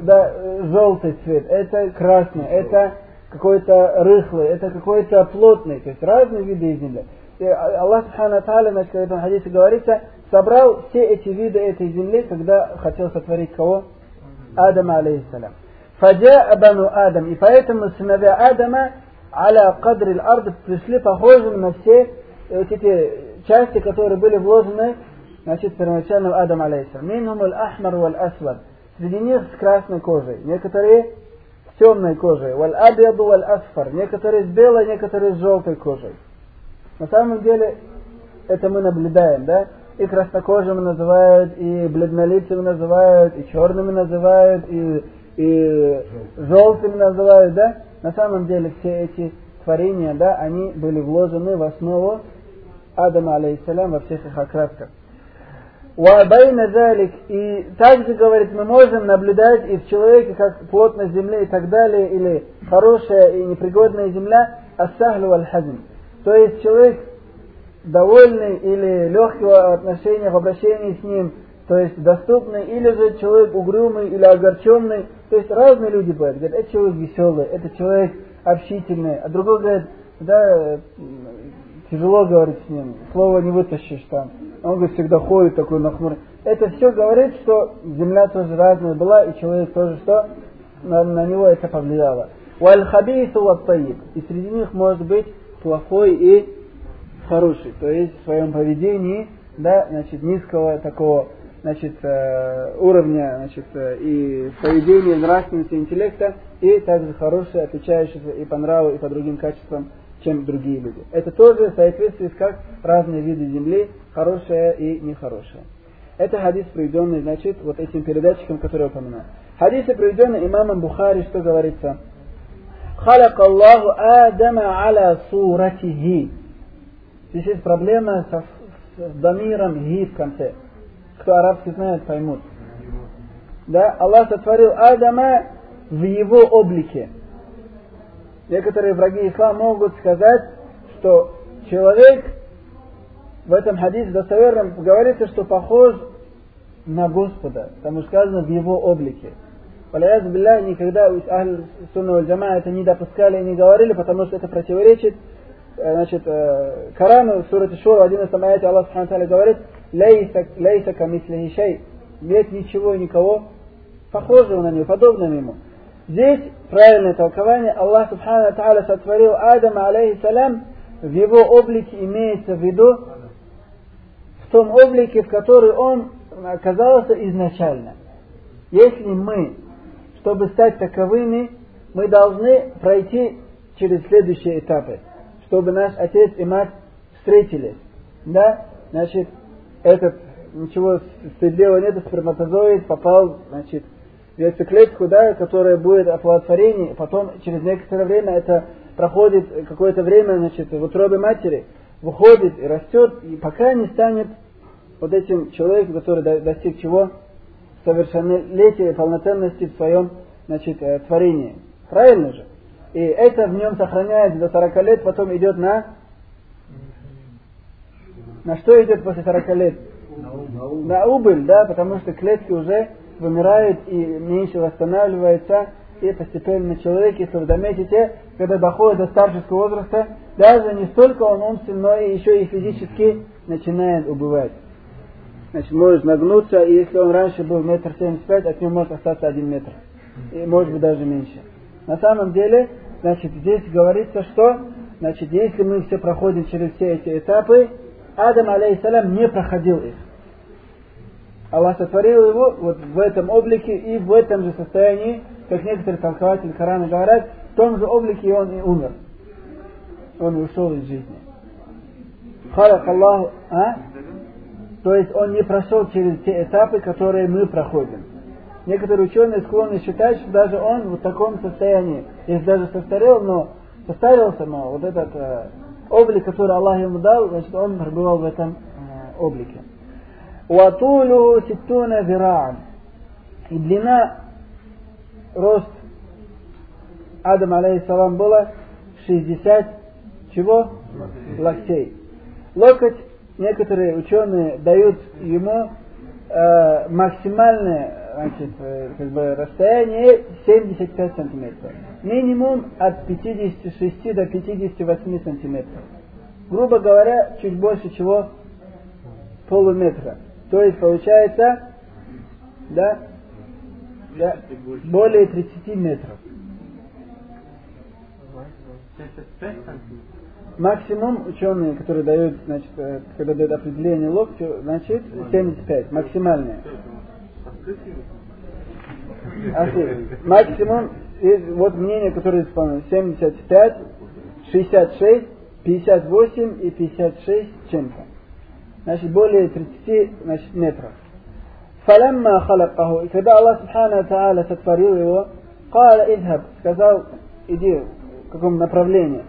да, желтый цвет, это красный, это какой-то рыхлый, это какой-то плотный, то есть разные виды земли. И Аллах Субхану Тааля, значит, в этом хадисе говорится, собрал все эти виды этой земли, когда хотел сотворить кого? Адама, алейхиссалям. Фаджа Абану Адам. И поэтому сыновья Адама аля кадри ард пришли похожими на все вот эти части, которые были вложены значит, первоначально Адам алейхиссалам. Минхум аль-ахмар валь-асвад. Среди них с красной кожей, некоторые с темной кожей, валь абиаду валь асфар, некоторые с белой, некоторые с желтой кожей. На самом деле это мы наблюдаем, да? И краснокожими называют, и бледнолицами называют, и черными называют, и, и желтыми называют, да? На самом деле все эти творения, да, они были вложены в основу Адама, алейхиссалям, во всех их окрасках. Вабайна залик. И также, говорит, мы можем наблюдать и в человеке, как плотность земли и так далее, или хорошая и непригодная земля, ассахлю аль То есть человек довольный или легкого отношения в обращении с ним, то есть доступный, или же человек угрюмый или огорченный. То есть разные люди бывают. Говорят, это человек веселый, это человек общительный, а другой говорит, да, тяжело говорить с ним, слово не вытащишь там. Он говорит, всегда ходит такой нахмурый. Это все говорит, что земля тоже разная была, и человек тоже что? На, на него это повлияло. Валь-хабису ваттаиб. И среди них может быть плохой и хороший. То есть в своем поведении, да, значит, низкого такого значит, э, уровня значит, э, и поведения, нравственности, интеллекта, и также хороший, отличающийся и по нраву, и по другим качествам чем другие люди. Это тоже в соответствии с как разные виды земли, хорошая и нехорошая. Это хадис, приведенный, значит, вот этим передатчиком, который я упоминал. Хадисы, приведенные имамом Бухари, что говорится? خلق الله آدم على صورته. Здесь есть проблема со, с дамиром «ги» в конце. Кто арабский знает, поймут. Да, Аллах сотворил Адама в его облике. Некоторые враги ислама могут сказать, что человек в этом хадисе достоверном говорится, что похож на Господа, потому что сказано в его облике. Валяяз билля никогда Ахль Сунна Джама это не допускали и не говорили, потому что это противоречит э, значит, э, Корану, в сурате Шура, 11 аяте Аллах говорит, лейса камислихи шей, нет ничего и никого похожего на него, подобного ему. Здесь правильное толкование. Аллах Субхану Тааля сотворил Адама, алейхиссалям, в его облике имеется в виду в том облике, в который он оказался изначально. Если мы, чтобы стать таковыми, мы должны пройти через следующие этапы, чтобы наш отец и мать встретились, да, значит, этот, ничего стыдливого нет, сперматозоид попал, значит, в яйцеклетку, да, которая будет оплодотворение, потом через некоторое время это проходит какое-то время, значит, в утробе матери, выходит и растет, и пока не станет вот этим человеком, который достиг чего? Совершеннолетия, полноценности в своем, значит, э, творении. Правильно же? И это в нем сохраняется до 40 лет, потом идет на... На что идет после 40 лет? На убыль, да, потому что клетки уже вымирают и меньше восстанавливаются, и постепенно человек, если вы заметите, когда доходит до старческого возраста, даже не столько он умственно, но и еще и физически начинает убывать. Значит, может нагнуться, и если он раньше был метр семьдесят пять, от него может остаться один метр. И может быть даже меньше. На самом деле, значит, здесь говорится, что, значит, если мы все проходим через все эти этапы, Адам, алейхиссалям, не проходил их. Аллах сотворил его вот в этом облике и в этом же состоянии, как некоторые толкователи Корана говорят, в том же облике он и умер. Он ушел из жизни. Халак Аллаху, а? То есть он не прошел через те этапы, которые мы проходим. Некоторые ученые склонны считать, что даже он в таком состоянии, если даже состарел, но состарился, но вот этот э, облик, который Аллах ему дал, значит, он пребывал в этом э, облике. Ватулю ситтуна вираан. И длина, рост Адама, алейхиссалам, было 60 чего? Локтей. Локоть, некоторые ученые дают ему э, максимальное значит, э, как бы расстояние 75 сантиметров. Минимум от 56 до 58 сантиметров. Грубо говоря, чуть больше чего? Полуметра. То есть получается, да, да более 30 метров. Максимум ученые, которые дают, значит, э, когда дают определение локтю, значит 75, максимальное. Максимум, вот мнение, которое исполнено, 75, 66, 58 и 56 чем-то значит, более 30 значит, метров. فلما خلقه, и когда Аллах Субхану Тааля сотворил его, قال اذهب, сказал, иди в каком направлении.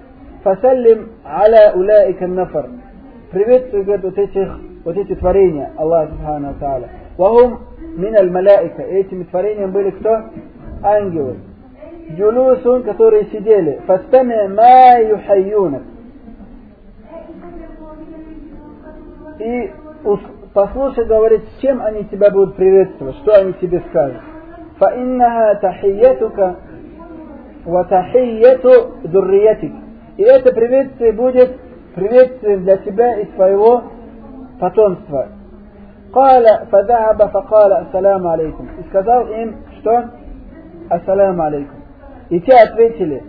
فسلم على أولئك النفر. Приветствуй, говорит, вот этих, вот эти творения Аллаха Субхану Тааля. وهم من الملائكة. Этими творениями были кто? Ангелы. джулюсун, которые сидели. Фастами ма юхайюнак. И послушай, говорит, с чем они тебя будут приветствовать, что они тебе скажут. Фаиннаха тахиятука ва дурриятик. И это приветствие будет приветствием для тебя и твоего потомства. Кала фадаба факала ассаламу алейкум. И сказал им, что ассаламу алейкум. И те ответили,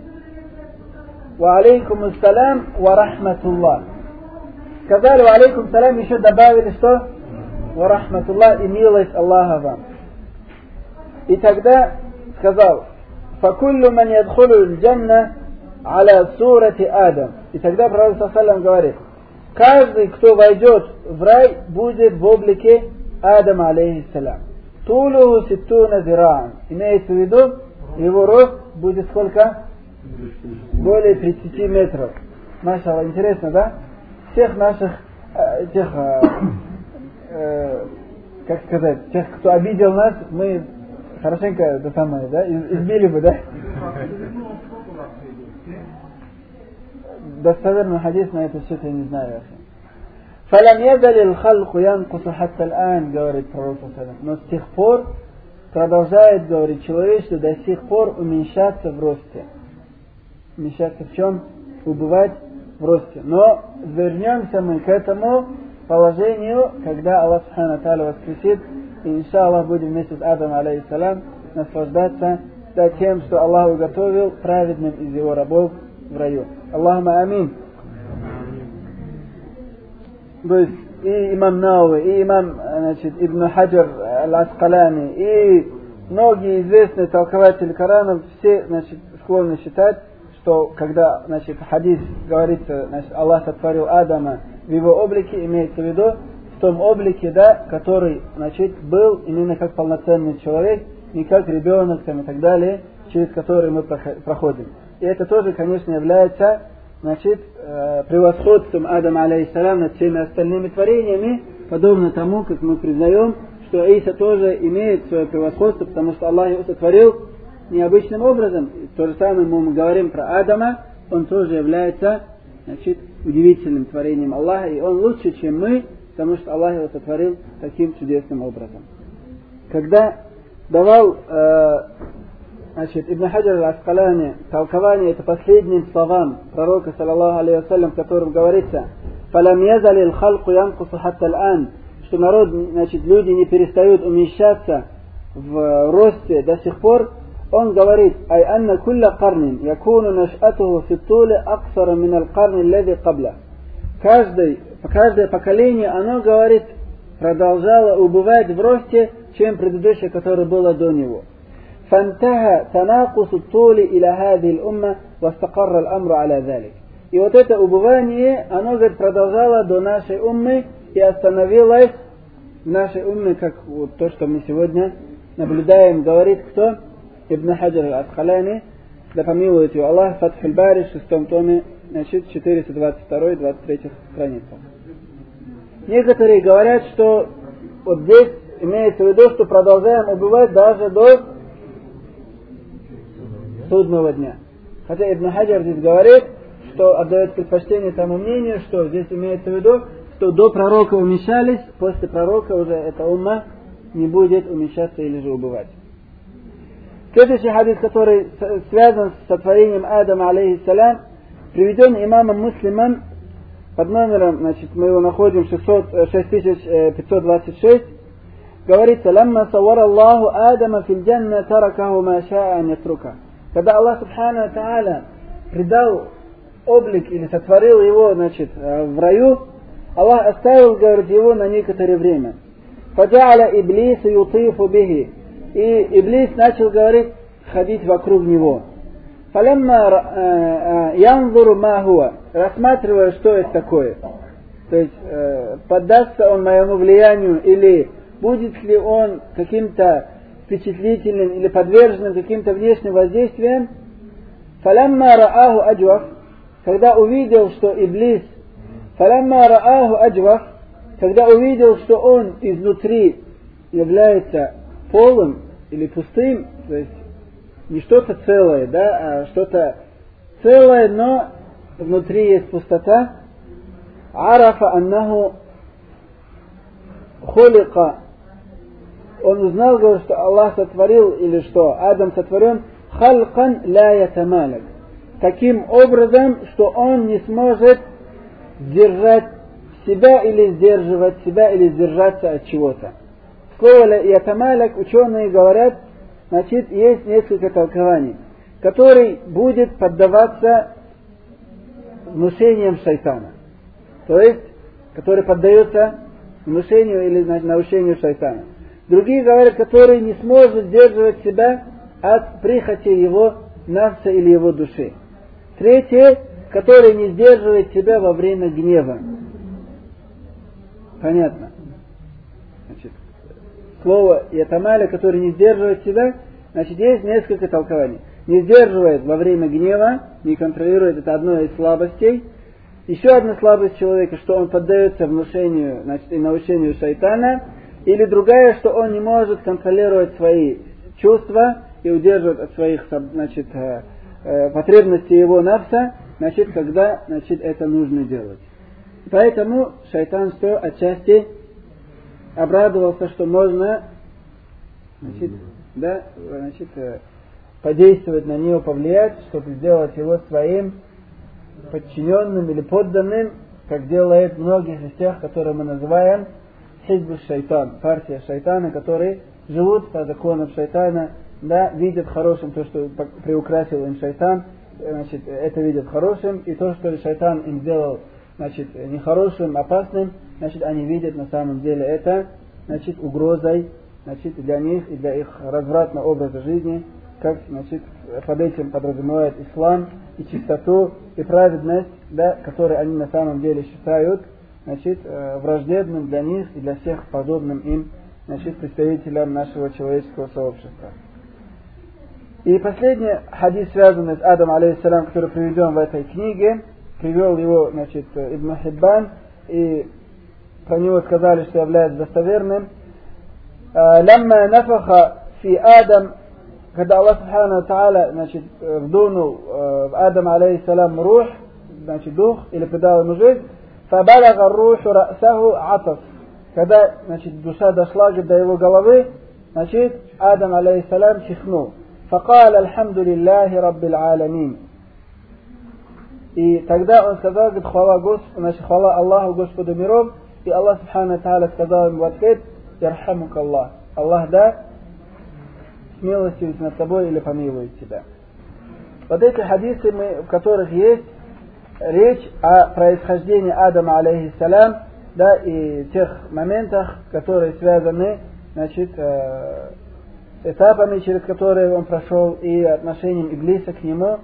ва алейкум ассалям ва рахматуллах сказали, алейкум салям, еще добавили что? Ва рахматуллах и милость Аллаха вам. И тогда сказал, факуллю ман ядхулу джанна аля сурати Адам. И тогда Пророк Саллам говорит, каждый, кто войдет в рай, будет в облике Адама, алейхиссалям. Тулуху ситтуна зираан. Имеется в виду, его рост будет сколько? Более 30 метров. Маша, интересно, да? всех наших э, тех, э, э, как сказать, тех, кто обидел нас, мы хорошенько это самое, да, избили бы, да? Достоверный хадис на это счет я не знаю. فلم يزل الخلق ينقص حتى الآن, говорит пророк Но с тех пор продолжает, говорит, человечество до сих пор уменьшаться в росте. Уменьшаться в чем? Убывать в росте. Но вернемся мы к этому положению, когда Аллах Субхану Тааля воскресит, и иншаллах будем вместе с Адамом, алейхиссалам, наслаждаться тем, что Аллах уготовил праведным из его рабов в раю. Аллахума амин. То есть и имам Науи, и имам значит, Ибн Хаджар Аль-Аскалани, и многие известные толкователи Корана все значит, склонны считать, что когда значит, хадис говорится, значит, Аллах сотворил Адама в его облике имеется в виду в том облике, да, который, значит, был именно как полноценный человек, не как ребенок там, и так далее, через который мы проходим. И это тоже, конечно, является значит, э, превосходством Адама, алейхиссалам, над всеми остальными творениями, подобно тому, как мы признаем, что Иса тоже имеет свое превосходство, потому что Аллах его сотворил необычным образом. И то же самое мы говорим про Адама, он тоже является значит, удивительным творением Аллаха, и он лучше, чем мы, потому что Аллах его сотворил таким чудесным образом. Когда давал э, значит, Ибн Хаджар аль-Аскалани толкование это последним словам пророка, саллаллаху алейhi вассалям, в котором говорится «Фалам язали халку хатта ан что народ, значит, люди не перестают умещаться в росте до сих пор, он говорит, ай анна кулля карнин якуну нашатуху фи туле аксара мин аль карни леви кабля. Каждый, каждое поколение, оно говорит, продолжало убывать в росте, чем предыдущее, которое было до него. فانتهى تناقص الطول إلى هذه الأمة واستقر الأمر على ذلك. И вот это убывание, оно, говорит, продолжало до нашей уммы и остановилось в нашей умме, как вот то, что мы сегодня наблюдаем, говорит кто? Ибн Хаджар al-Асхаляни, да помилует его Аллах, Фатхуль Бари, в шестом томе, значит, 422-23 страница. Некоторые говорят, что вот здесь имеется в виду, что продолжаем убивать даже до судного дня. Хотя Ибн Хаджар здесь говорит, что отдает предпочтение тому мнению, что здесь имеется в виду, что до пророка умещались, после пророка уже эта умма не будет умещаться или же убывать. Следующий хадис, который связан с сотворением Адама, алейхиссалям, приведен имамом муслимом под номером, значит, мы его находим 600, 6526, говорится, «Лямма савара Аллаху Адама фил джанна таракаху ма ша'a ан ятрука». Когда Аллах Субхану Тааля придал облик или сотворил его, значит, в раю, Аллах оставил, говорит, его на некоторое время. Фаджа'аля Иблис ютифу бихи. И Иблис начал, говорить, ходить вокруг него. Фалямма янзуру ма хуа. Рассматривая, что это такое. То есть, э, поддастся он моему влиянию или будет ли он каким-то впечатлительным или подверженным каким-то внешним воздействиям, фалямма рааху аджвах, когда увидел, что Иблис, фалямма рааху аджвах, когда увидел, что он изнутри является полым или пустым, то есть не что-то целое, да, а что-то целое, но внутри есть пустота, арафа аннаху хулика он узнал, говорит, что Аллах сотворил, или что Адам сотворен, халкан ля ятамалак, таким образом, что он не сможет сдержать себя или сдерживать себя или сдержаться от чего-то. Слово ятамалак ученые говорят, значит, есть несколько толкований, который будет поддаваться внушениям шайтана. То есть, который поддается внушению или значит, научению шайтана. Другие говорят, который не сможет сдерживать себя от прихоти его навса или его души. Третье, который не сдерживает себя во время гнева. Понятно. Значит, слово ятамаля, который не сдерживает себя, значит, есть несколько толкований. Не сдерживает во время гнева, не контролирует, это одно из слабостей. Еще одна слабость человека, что он поддается внушению значит, и научению шайтана. Или другая, что он не может контролировать свои чувства и удерживать от своих значит, э, э, потребностей его навса значит, когда значит, это нужно делать. Поэтому шайтан что отчасти обрадовался, что можно значит, да, значит, э, подействовать на него, повлиять, чтобы сделать его своим подчиненным или подданным, как делает многих из тех, которые мы называем хизбу шайтан, партия шайтана, которые живут по законам шайтана, да, видят хорошим то, что приукрасил им шайтан, значит, это видят хорошим, и то, что шайтан им сделал значит, нехорошим, опасным, значит, они видят на самом деле это значит, угрозой значит, для них и для их развратного образа жизни, как значит, под этим подразумевает ислам и чистоту и праведность, да, которые они на самом деле считают значит, э, враждебным для них и для всех подобным им значит, представителям нашего человеческого сообщества. И последний хадис, связанный с Адамом, алейхиссалам, который приведен в этой книге, привел его, значит, Ибн Хиббан, и про него сказали, что является достоверным. Э, «Лямма нафаха фи Адам», когда Аллах Субхану Та'аля, значит, э, вдунул в Адам, алейхиссалам, рух, значит, дух, или придал ему жизнь, فبلغ الروح رأسه عطس когда значит, душа дошла до его головы, значит, Адам алейхиссалам чихнул. فقال الحمد لله رب العالمين и тогда он сказал, говорит, хвала, Господу, значит, хвала Аллаху, Господу миров, и Аллах Субхану Тааля сказал ему в ответ, Ярхамук Аллах. Аллах, да, смилостивит над тобой или помилует тебя. Вот эти хадисы, мы, в которых есть речь о происхождении Адама, алейхиссалям, да, и тех моментах, которые связаны, значит, э, этапами, через которые он прошел, и отношением Иблиса к нему,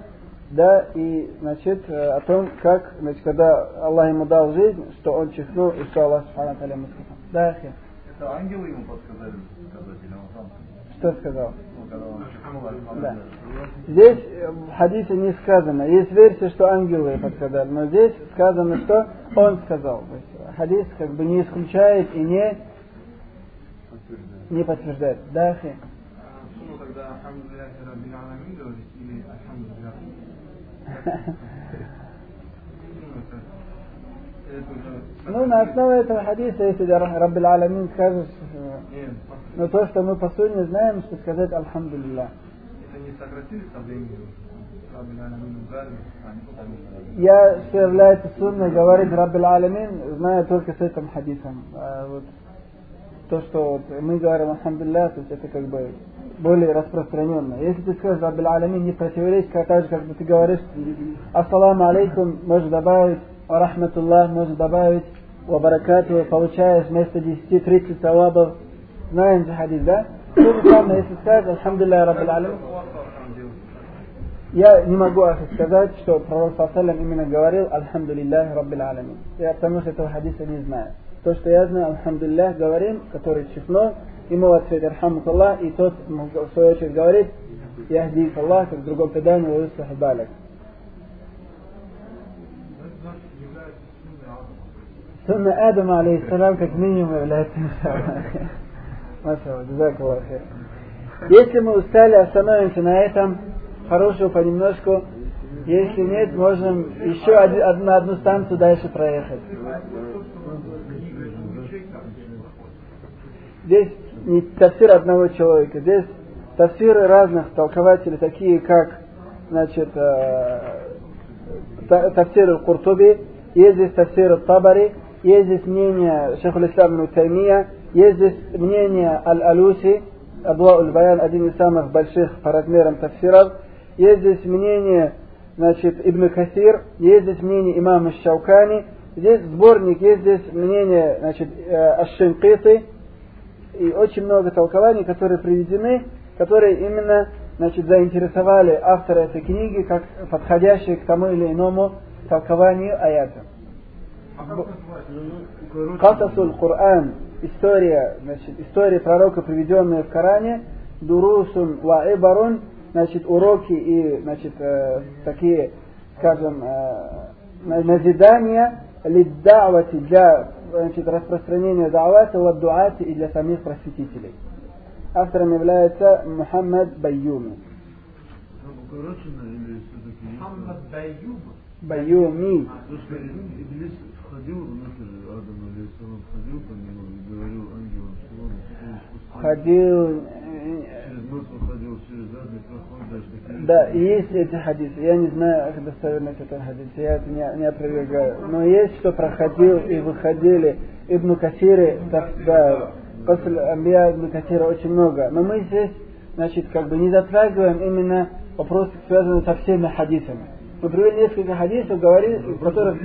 да, и, значит, э, о том, как, значит, когда Аллах ему дал жизнь, что он чихнул, и что Аллах Субхану. Да. Это ангелы ему подсказали сказать, или он сам? Что сказал? Да. Здесь э, в хадисе не сказано. Есть версия, что ангелы подсказали, но здесь сказано, что он сказал. То есть хадис как бы не исключает и не, не подтверждает. Да, Ахи? Сумма тогда Алхамдулиллахи Раббил Аламин говорить или Алхамдулиллах? Ну, Ну, на основе этого хадиса, если Раббил Аламин скажешь, э, но то, что мы по сути знаем, что сказать это не со временем. Потом- Я, что является сунной, говорит Раббил Аламин, знаю только с этим хадисом. А вот то, что вот мы говорим Алхамдулилlah, то есть это как бы более распространенно. Если ты скажешь Раббил Аламин, не противоречит, как так же, как бы ты говоришь, Ассаламу алейкум, можно добавить, ва рахматуллах, можно добавить, ва баракату, получаешь вместо 10 30 савабов. Знаем же хадис, да? То же самое, если скажешь, Алхамдулилlah, Раббил Аламин, там делают. я не могу Ахи, сказать, что пророк Саллам именно говорил «Альхамдулиллах Раббил Аламин». Я потому что этого хадиса не знаю. То, что я знаю, «Альхамдулиллах» говорим, который чихнул, ему в ответ «Архамукаллах», и тот в свою очередь говорит «Яхдик Аллах», как в другом предании «Ваюслах Балак». Адама. Сунна Адама, алейхиссалам, как минимум является. Если мы устали, остановимся на этом, хорошего понемножку. Если нет, можем еще один- од- на одну станцию дальше проехать. Здесь не тафсир одного человека, здесь тафсиры разных толкователей, такие как значит, э, та- тафсир Куртуби, есть здесь тафсир Табари, есть здесь мнение Шейху Ислам Таймия, есть здесь мнение Аль-Алуси, Абуа Уль-Баян, один из самых больших по размерам тафсиров, есть здесь мнение значит, Ибн Касир, есть здесь мнение имама Шаукани, здесь сборник, есть здесь мнение значит, Аш-Шинкиты, и очень много толкований, которые приведены, которые именно значит, заинтересовали автора этой книги как подходящие к тому или иному толкованию аята. А как называется? Касасуль Коран, история, значит, история пророка, приведенная в Коране, дурусун ва ибарун, значит, уроки и, значит, э, такие, скажем, э, на- назидания лиддавати для значит, распространения давата ва дуати и для самих просветителей. Автором является Мухаммад Байюми. Мухаммад. Байюми. Что Иблис входил внутрь Адама, или он входил по нему и говорил ангелам, что он искусственно Ходил, э, через нос выходил, через задний проход, даже такие... Да, есть эти хадисы. Я не знаю как достоверность этого хадиса, я это не, не опровергаю. Но есть, что проходил и выходили Ибн Касиры, так, да, после Амбия Ибн очень много. Но мы здесь, значит, как бы не затрагиваем именно вопросы, связанные со всеми хадисами. Мы привели несколько хадисов, говорили, в которых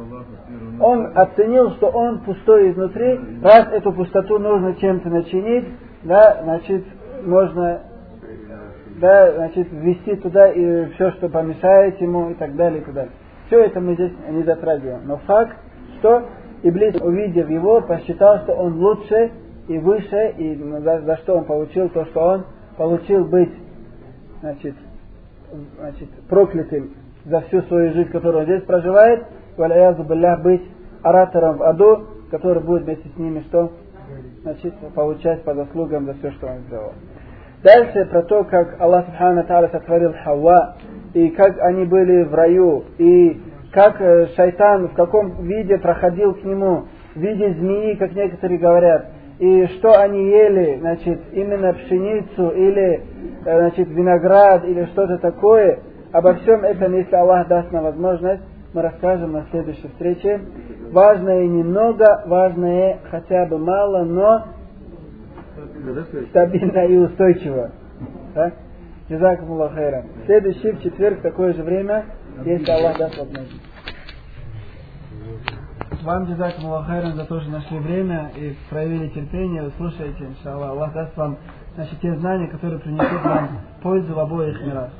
Аллаха в первом он оценил, что он пустой изнутри, раз эту пустоту нужно чем-то начинить, да, значит, можно да, значит, ввести туда и все, что помешает ему и так далее, и так далее. Все это мы здесь не затрагиваем. Но факт, что Иблис, увидев его, посчитал, что он лучше и выше, и за, за что он получил то, что он получил быть значит, значит, проклятым за всю свою жизнь, которую он здесь проживает, быть оратором в аду, который будет вместе с ними что? Значит, получать по заслугам за все, что он сделал. Дальше про то, как Аллах Субхану Тааля сотворил Хавва, и как они были в раю, и как э, шайтан в каком виде проходил к нему, в виде змеи, как некоторые говорят, и что они ели, значит, именно пшеницу или, э, значит, виноград или что-то такое, обо всем этом, если Аллах даст нам возможность, мы расскажем на следующей встрече. Важное немного, важное хотя бы мало, но стабильно и устойчиво. Да? Следующий в четверг в такое же время, если Аллах даст возможность. Вам джазакумуллах хайран за то, что нашли время и проявили терпение. Вы слушаете, иншаллах. Аллах даст вам значит, те знания, которые принесут вам пользу в обоих мирах.